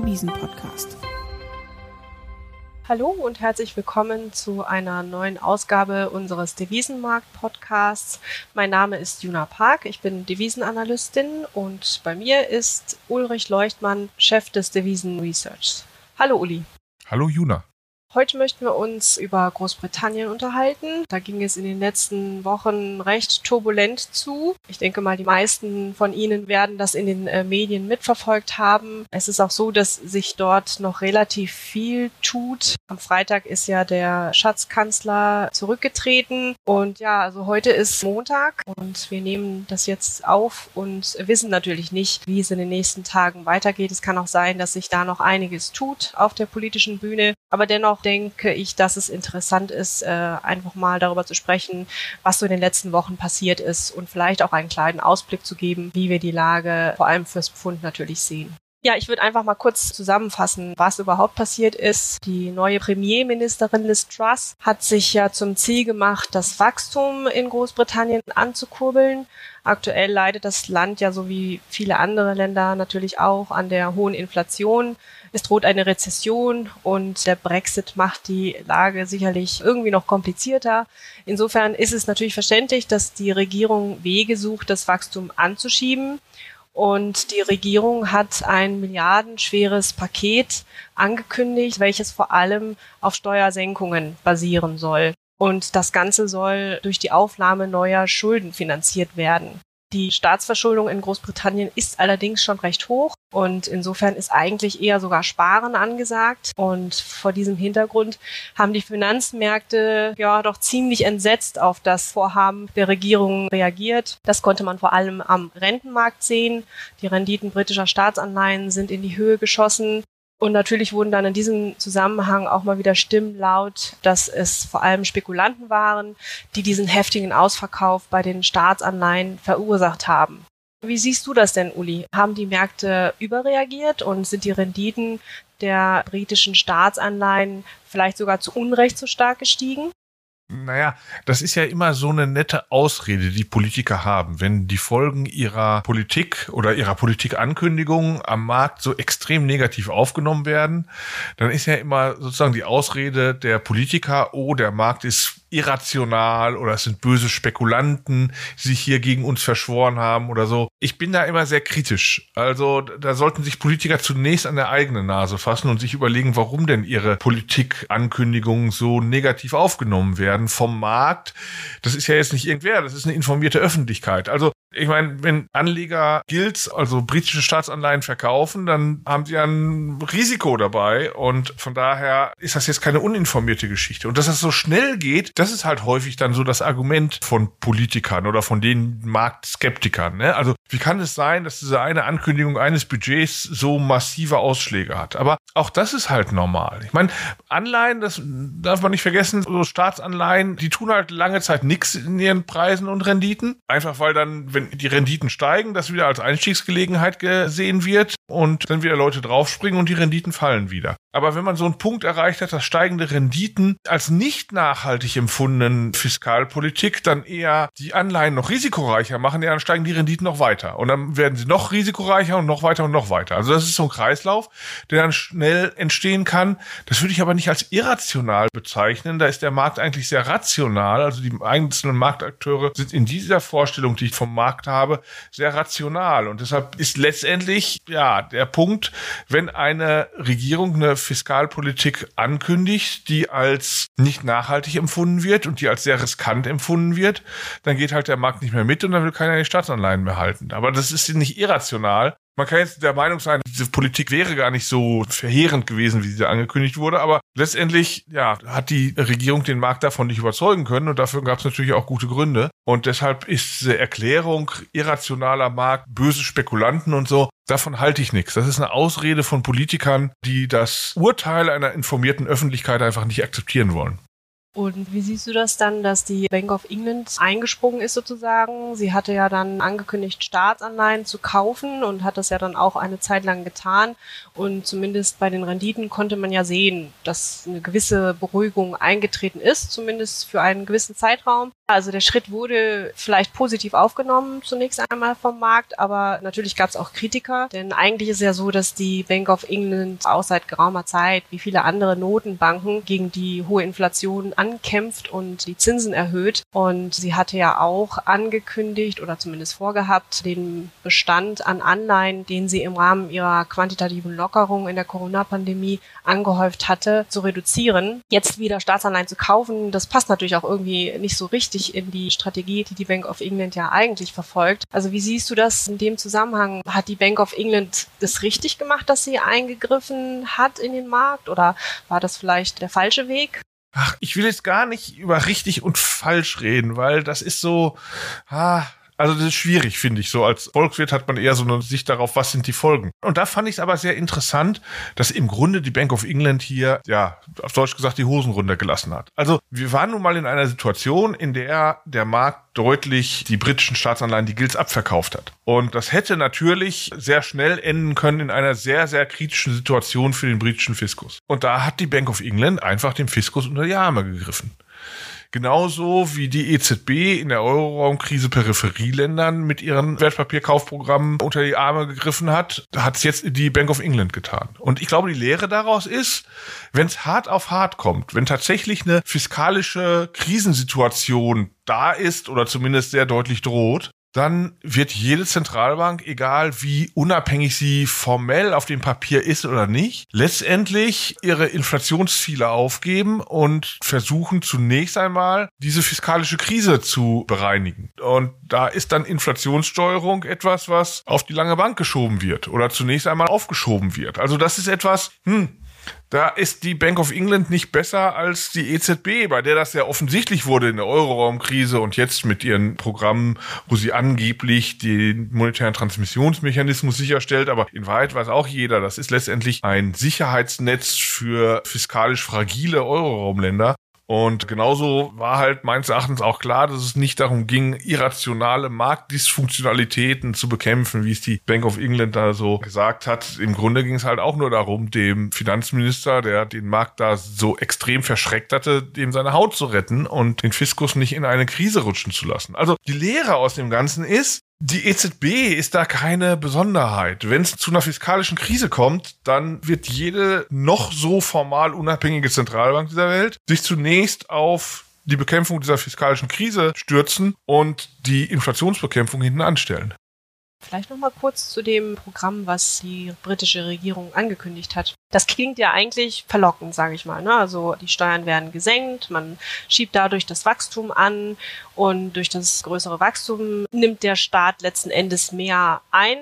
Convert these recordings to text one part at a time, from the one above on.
Devisen-Podcast. Hallo und herzlich willkommen zu einer neuen Ausgabe unseres Devisenmarkt-Podcasts. Mein Name ist Juna Park, ich bin Devisenanalystin und bei mir ist Ulrich Leuchtmann, Chef des Devisen Research. Hallo Uli. Hallo Juna. Heute möchten wir uns über Großbritannien unterhalten. Da ging es in den letzten Wochen recht turbulent zu. Ich denke mal, die meisten von Ihnen werden das in den äh, Medien mitverfolgt haben. Es ist auch so, dass sich dort noch relativ viel tut. Am Freitag ist ja der Schatzkanzler zurückgetreten. Und ja, also heute ist Montag und wir nehmen das jetzt auf und wissen natürlich nicht, wie es in den nächsten Tagen weitergeht. Es kann auch sein, dass sich da noch einiges tut auf der politischen Bühne. Aber dennoch denke ich, dass es interessant ist, äh, einfach mal darüber zu sprechen, was so in den letzten Wochen passiert ist und vielleicht auch einen kleinen Ausblick zu geben, wie wir die Lage vor allem fürs Pfund natürlich sehen. Ja, ich würde einfach mal kurz zusammenfassen, was überhaupt passiert ist. Die neue Premierministerin Liz Truss hat sich ja zum Ziel gemacht, das Wachstum in Großbritannien anzukurbeln. Aktuell leidet das Land ja so wie viele andere Länder natürlich auch an der hohen Inflation. Es droht eine Rezession und der Brexit macht die Lage sicherlich irgendwie noch komplizierter. Insofern ist es natürlich verständlich, dass die Regierung Wege sucht, das Wachstum anzuschieben. Und die Regierung hat ein milliardenschweres Paket angekündigt, welches vor allem auf Steuersenkungen basieren soll. Und das Ganze soll durch die Aufnahme neuer Schulden finanziert werden. Die Staatsverschuldung in Großbritannien ist allerdings schon recht hoch und insofern ist eigentlich eher sogar Sparen angesagt. Und vor diesem Hintergrund haben die Finanzmärkte ja doch ziemlich entsetzt auf das Vorhaben der Regierung reagiert. Das konnte man vor allem am Rentenmarkt sehen. Die Renditen britischer Staatsanleihen sind in die Höhe geschossen. Und natürlich wurden dann in diesem Zusammenhang auch mal wieder Stimmen laut, dass es vor allem Spekulanten waren, die diesen heftigen Ausverkauf bei den Staatsanleihen verursacht haben. Wie siehst du das denn, Uli? Haben die Märkte überreagiert und sind die Renditen der britischen Staatsanleihen vielleicht sogar zu Unrecht so stark gestiegen? Naja, das ist ja immer so eine nette Ausrede, die Politiker haben, wenn die Folgen ihrer Politik oder ihrer Politikankündigungen am Markt so extrem negativ aufgenommen werden, dann ist ja immer sozusagen die Ausrede der Politiker, oh, der Markt ist irrational oder es sind böse Spekulanten, die sich hier gegen uns verschworen haben oder so. Ich bin da immer sehr kritisch. Also da sollten sich Politiker zunächst an der eigenen Nase fassen und sich überlegen, warum denn ihre Politikankündigungen so negativ aufgenommen werden vom Markt. Das ist ja jetzt nicht irgendwer, das ist eine informierte Öffentlichkeit. Also ich meine, wenn Anleger Gilts, also britische Staatsanleihen verkaufen, dann haben sie ein Risiko dabei und von daher ist das jetzt keine uninformierte Geschichte. Und dass das so schnell geht, das ist halt häufig dann so das Argument von Politikern oder von den Marktskeptikern. Ne? Also wie kann es sein, dass diese eine Ankündigung eines Budgets so massive Ausschläge hat? Aber auch das ist halt normal. Ich meine, Anleihen, das darf man nicht vergessen, so Staatsanleihen, die tun halt lange Zeit nichts in ihren Preisen und Renditen. Einfach weil dann, wenn die Renditen steigen, das wieder als Einstiegsgelegenheit gesehen wird und dann wieder Leute draufspringen und die Renditen fallen wieder. Aber wenn man so einen Punkt erreicht hat, dass steigende Renditen als nicht nachhaltig empfundenen Fiskalpolitik dann eher die Anleihen noch risikoreicher machen, ja, dann steigen die Renditen noch weiter. Und dann werden sie noch risikoreicher und noch weiter und noch weiter. Also das ist so ein Kreislauf, der dann schnell entstehen kann. Das würde ich aber nicht als irrational bezeichnen. Da ist der Markt eigentlich sehr rational. Also die einzelnen Marktakteure sind in dieser Vorstellung, die ich vom Markt habe, sehr rational. Und deshalb ist letztendlich, ja, der Punkt, wenn eine Regierung eine Fiskalpolitik ankündigt, die als nicht nachhaltig empfunden wird und die als sehr riskant empfunden wird, dann geht halt der Markt nicht mehr mit und dann will keiner die Staatsanleihen mehr halten. Aber das ist nicht irrational, man kann jetzt der Meinung sein, diese Politik wäre gar nicht so verheerend gewesen, wie sie da angekündigt wurde, aber letztendlich, ja, hat die Regierung den Markt davon nicht überzeugen können und dafür gab es natürlich auch gute Gründe. Und deshalb ist diese Erklärung irrationaler Markt, böse Spekulanten und so, davon halte ich nichts. Das ist eine Ausrede von Politikern, die das Urteil einer informierten Öffentlichkeit einfach nicht akzeptieren wollen. Und wie siehst du das dann, dass die Bank of England eingesprungen ist sozusagen? Sie hatte ja dann angekündigt, Staatsanleihen zu kaufen und hat das ja dann auch eine Zeit lang getan. Und zumindest bei den Renditen konnte man ja sehen, dass eine gewisse Beruhigung eingetreten ist, zumindest für einen gewissen Zeitraum. Also der Schritt wurde vielleicht positiv aufgenommen zunächst einmal vom Markt, aber natürlich gab es auch Kritiker, denn eigentlich ist ja so, dass die Bank of England auch seit geraumer Zeit, wie viele andere Notenbanken, gegen die hohe Inflation ankämpft und die Zinsen erhöht. Und sie hatte ja auch angekündigt oder zumindest vorgehabt, den Bestand an Anleihen, den sie im Rahmen ihrer quantitativen Lockerung in der Corona-Pandemie angehäuft hatte, zu reduzieren. Jetzt wieder Staatsanleihen zu kaufen, das passt natürlich auch irgendwie nicht so richtig richtig in die Strategie, die die Bank of England ja eigentlich verfolgt. Also wie siehst du das in dem Zusammenhang? Hat die Bank of England das richtig gemacht, dass sie eingegriffen hat in den Markt oder war das vielleicht der falsche Weg? Ach, ich will jetzt gar nicht über richtig und falsch reden, weil das ist so, ah, also das ist schwierig, finde ich. So als Volkswirt hat man eher so eine Sicht darauf, was sind die Folgen. Und da fand ich es aber sehr interessant, dass im Grunde die Bank of England hier, ja, auf Deutsch gesagt, die Hosen runtergelassen hat. Also wir waren nun mal in einer Situation, in der der Markt deutlich die britischen Staatsanleihen, die Gilts abverkauft hat. Und das hätte natürlich sehr schnell enden können in einer sehr, sehr kritischen Situation für den britischen Fiskus. Und da hat die Bank of England einfach dem Fiskus unter die Arme gegriffen. Genauso wie die EZB in der Euroraumkrise Peripherieländern mit ihren Wertpapierkaufprogrammen unter die Arme gegriffen hat, hat es jetzt die Bank of England getan. Und ich glaube, die Lehre daraus ist, wenn es hart auf hart kommt, wenn tatsächlich eine fiskalische Krisensituation da ist oder zumindest sehr deutlich droht, dann wird jede Zentralbank, egal wie unabhängig sie formell auf dem Papier ist oder nicht, letztendlich ihre Inflationsziele aufgeben und versuchen zunächst einmal diese fiskalische Krise zu bereinigen. Und da ist dann Inflationssteuerung etwas, was auf die lange Bank geschoben wird oder zunächst einmal aufgeschoben wird. Also das ist etwas, hm, da ist die Bank of England nicht besser als die EZB, bei der das ja offensichtlich wurde in der Euroraumkrise und jetzt mit ihren Programmen, wo sie angeblich den monetären Transmissionsmechanismus sicherstellt. Aber in Wahrheit weiß auch jeder, das ist letztendlich ein Sicherheitsnetz für fiskalisch fragile Euroraumländer. Und genauso war halt meines Erachtens auch klar, dass es nicht darum ging, irrationale Marktdysfunktionalitäten zu bekämpfen, wie es die Bank of England da so gesagt hat. Im Grunde ging es halt auch nur darum, dem Finanzminister, der den Markt da so extrem verschreckt hatte, dem seine Haut zu retten und den Fiskus nicht in eine Krise rutschen zu lassen. Also die Lehre aus dem Ganzen ist, die EZB ist da keine Besonderheit. Wenn es zu einer fiskalischen Krise kommt, dann wird jede noch so formal unabhängige Zentralbank dieser Welt sich zunächst auf die Bekämpfung dieser fiskalischen Krise stürzen und die Inflationsbekämpfung hinten anstellen. Vielleicht noch mal kurz zu dem Programm, was die britische Regierung angekündigt hat. Das klingt ja eigentlich verlockend, sage ich mal. Ne? Also die Steuern werden gesenkt, man schiebt dadurch das Wachstum an und durch das größere Wachstum nimmt der Staat letzten Endes mehr ein.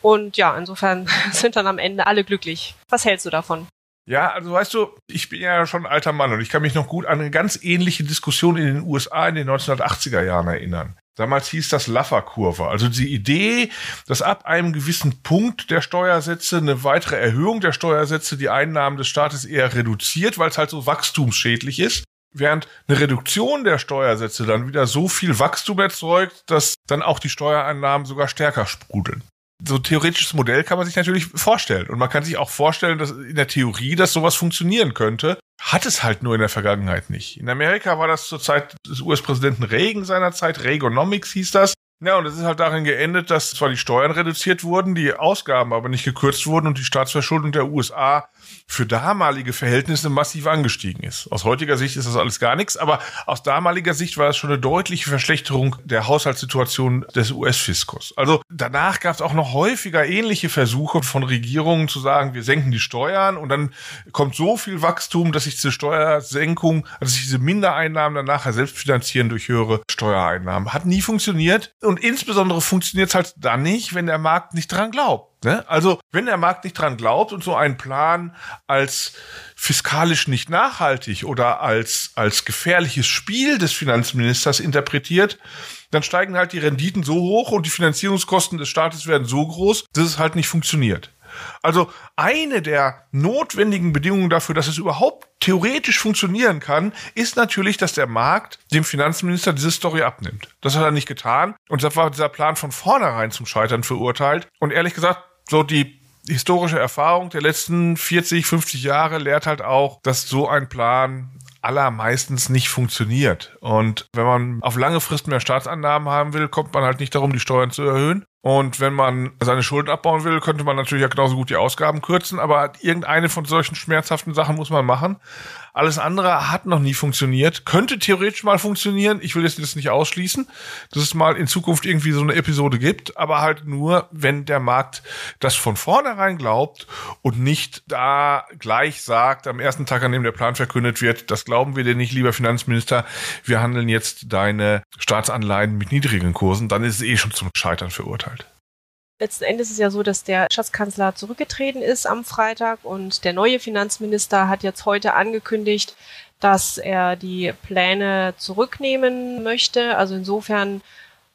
Und ja, insofern sind dann am Ende alle glücklich. Was hältst du davon? Ja, also weißt du, ich bin ja schon ein alter Mann und ich kann mich noch gut an eine ganz ähnliche Diskussion in den USA in den 1980er Jahren erinnern. Damals hieß das Laffer-Kurve. Also die Idee, dass ab einem gewissen Punkt der Steuersätze eine weitere Erhöhung der Steuersätze die Einnahmen des Staates eher reduziert, weil es halt so wachstumsschädlich ist. Während eine Reduktion der Steuersätze dann wieder so viel Wachstum erzeugt, dass dann auch die Steuereinnahmen sogar stärker sprudeln so ein theoretisches Modell kann man sich natürlich vorstellen. Und man kann sich auch vorstellen, dass in der Theorie, dass sowas funktionieren könnte. Hat es halt nur in der Vergangenheit nicht. In Amerika war das zur Zeit des US-Präsidenten Reagan seinerzeit, Reaganomics hieß das. Ja, und es ist halt darin geendet, dass zwar die Steuern reduziert wurden, die Ausgaben aber nicht gekürzt wurden und die Staatsverschuldung der USA für damalige Verhältnisse massiv angestiegen ist. Aus heutiger Sicht ist das alles gar nichts, aber aus damaliger Sicht war es schon eine deutliche Verschlechterung der Haushaltssituation des US-Fiskus. Also danach gab es auch noch häufiger ähnliche Versuche von Regierungen zu sagen, wir senken die Steuern und dann kommt so viel Wachstum, dass sich diese Steuersenkung, also sich diese Mindereinnahmen dann nachher selbst finanzieren durch höhere Steuereinnahmen. Hat nie funktioniert und insbesondere funktioniert es halt dann nicht, wenn der Markt nicht dran glaubt. Ne? Also, wenn der Markt nicht dran glaubt und so einen Plan als fiskalisch nicht nachhaltig oder als, als gefährliches Spiel des Finanzministers interpretiert, dann steigen halt die Renditen so hoch und die Finanzierungskosten des Staates werden so groß, dass es halt nicht funktioniert. Also eine der notwendigen Bedingungen dafür, dass es überhaupt theoretisch funktionieren kann, ist natürlich, dass der Markt dem Finanzminister diese Story abnimmt. Das hat er nicht getan und deshalb war dieser Plan von vornherein zum Scheitern verurteilt. Und ehrlich gesagt, so die historische Erfahrung der letzten 40, 50 Jahre lehrt halt auch, dass so ein Plan allermeistens nicht funktioniert. Und wenn man auf lange Frist mehr Staatsannahmen haben will, kommt man halt nicht darum, die Steuern zu erhöhen. Und wenn man seine Schulden abbauen will, könnte man natürlich ja genauso gut die Ausgaben kürzen, aber irgendeine von solchen schmerzhaften Sachen muss man machen. Alles andere hat noch nie funktioniert, könnte theoretisch mal funktionieren. Ich will jetzt das nicht ausschließen, dass es mal in Zukunft irgendwie so eine Episode gibt, aber halt nur, wenn der Markt das von vornherein glaubt und nicht da gleich sagt, am ersten Tag, an dem der Plan verkündet wird, das glauben wir dir nicht, lieber Finanzminister, wir handeln jetzt deine Staatsanleihen mit niedrigen Kursen, dann ist es eh schon zum Scheitern verurteilt. Letzten Endes ist es ja so, dass der Schatzkanzler zurückgetreten ist am Freitag und der neue Finanzminister hat jetzt heute angekündigt, dass er die Pläne zurücknehmen möchte. Also insofern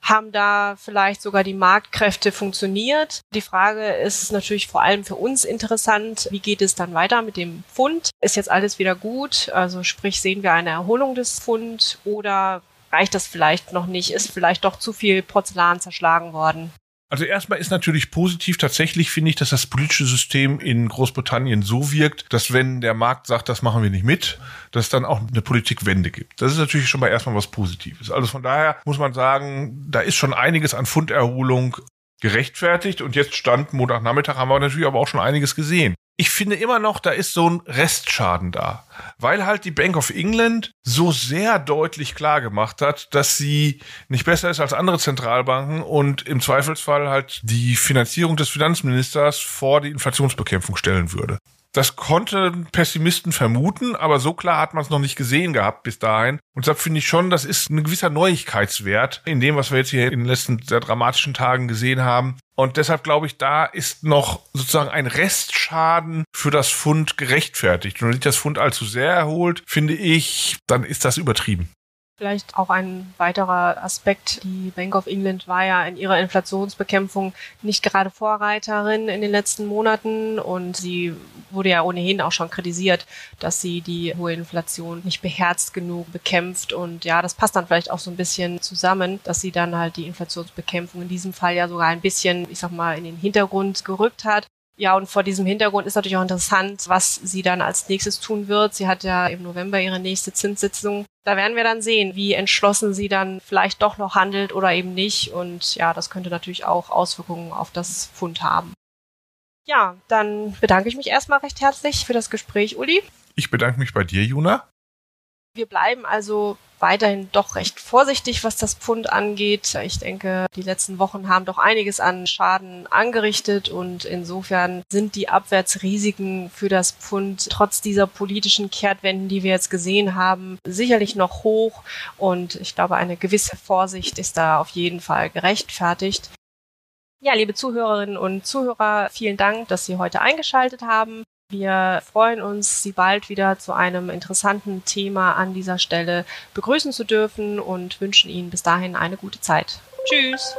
haben da vielleicht sogar die Marktkräfte funktioniert. Die Frage ist natürlich vor allem für uns interessant, wie geht es dann weiter mit dem Pfund? Ist jetzt alles wieder gut? Also sprich, sehen wir eine Erholung des Pfund oder reicht das vielleicht noch nicht? Ist vielleicht doch zu viel Porzellan zerschlagen worden? Also erstmal ist natürlich positiv tatsächlich, finde ich, dass das politische System in Großbritannien so wirkt, dass wenn der Markt sagt, das machen wir nicht mit, dass es dann auch eine Politikwende gibt. Das ist natürlich schon mal erstmal was Positives. Also von daher muss man sagen, da ist schon einiges an Funderholung gerechtfertigt und jetzt stand Montagnachmittag haben wir natürlich aber auch schon einiges gesehen ich finde immer noch, da ist so ein Restschaden da. Weil halt die Bank of England so sehr deutlich klar gemacht hat, dass sie nicht besser ist als andere Zentralbanken und im Zweifelsfall halt die Finanzierung des Finanzministers vor die Inflationsbekämpfung stellen würde. Das konnten Pessimisten vermuten, aber so klar hat man es noch nicht gesehen gehabt bis dahin. Und deshalb finde ich schon, das ist ein gewisser Neuigkeitswert in dem, was wir jetzt hier in den letzten sehr dramatischen Tagen gesehen haben. Und deshalb glaube ich, da ist noch sozusagen ein Restschaden für das Fund gerechtfertigt. Und wenn sich das Fund allzu sehr erholt, finde ich, dann ist das übertrieben. Vielleicht auch ein weiterer Aspekt. Die Bank of England war ja in ihrer Inflationsbekämpfung nicht gerade Vorreiterin in den letzten Monaten und sie wurde ja ohnehin auch schon kritisiert, dass sie die hohe Inflation nicht beherzt genug bekämpft und ja, das passt dann vielleicht auch so ein bisschen zusammen, dass sie dann halt die Inflationsbekämpfung in diesem Fall ja sogar ein bisschen, ich sag mal, in den Hintergrund gerückt hat. Ja, und vor diesem Hintergrund ist natürlich auch interessant, was sie dann als nächstes tun wird. Sie hat ja im November ihre nächste Zinssitzung. Da werden wir dann sehen, wie entschlossen sie dann vielleicht doch noch handelt oder eben nicht. Und ja, das könnte natürlich auch Auswirkungen auf das Fund haben. Ja, dann bedanke ich mich erstmal recht herzlich für das Gespräch, Uli. Ich bedanke mich bei dir, Juna. Wir bleiben also weiterhin doch recht vorsichtig, was das Pfund angeht. Ich denke, die letzten Wochen haben doch einiges an Schaden angerichtet und insofern sind die Abwärtsrisiken für das Pfund trotz dieser politischen Kehrtwenden, die wir jetzt gesehen haben, sicherlich noch hoch und ich glaube, eine gewisse Vorsicht ist da auf jeden Fall gerechtfertigt. Ja, liebe Zuhörerinnen und Zuhörer, vielen Dank, dass Sie heute eingeschaltet haben. Wir freuen uns, Sie bald wieder zu einem interessanten Thema an dieser Stelle begrüßen zu dürfen und wünschen Ihnen bis dahin eine gute Zeit. Tschüss!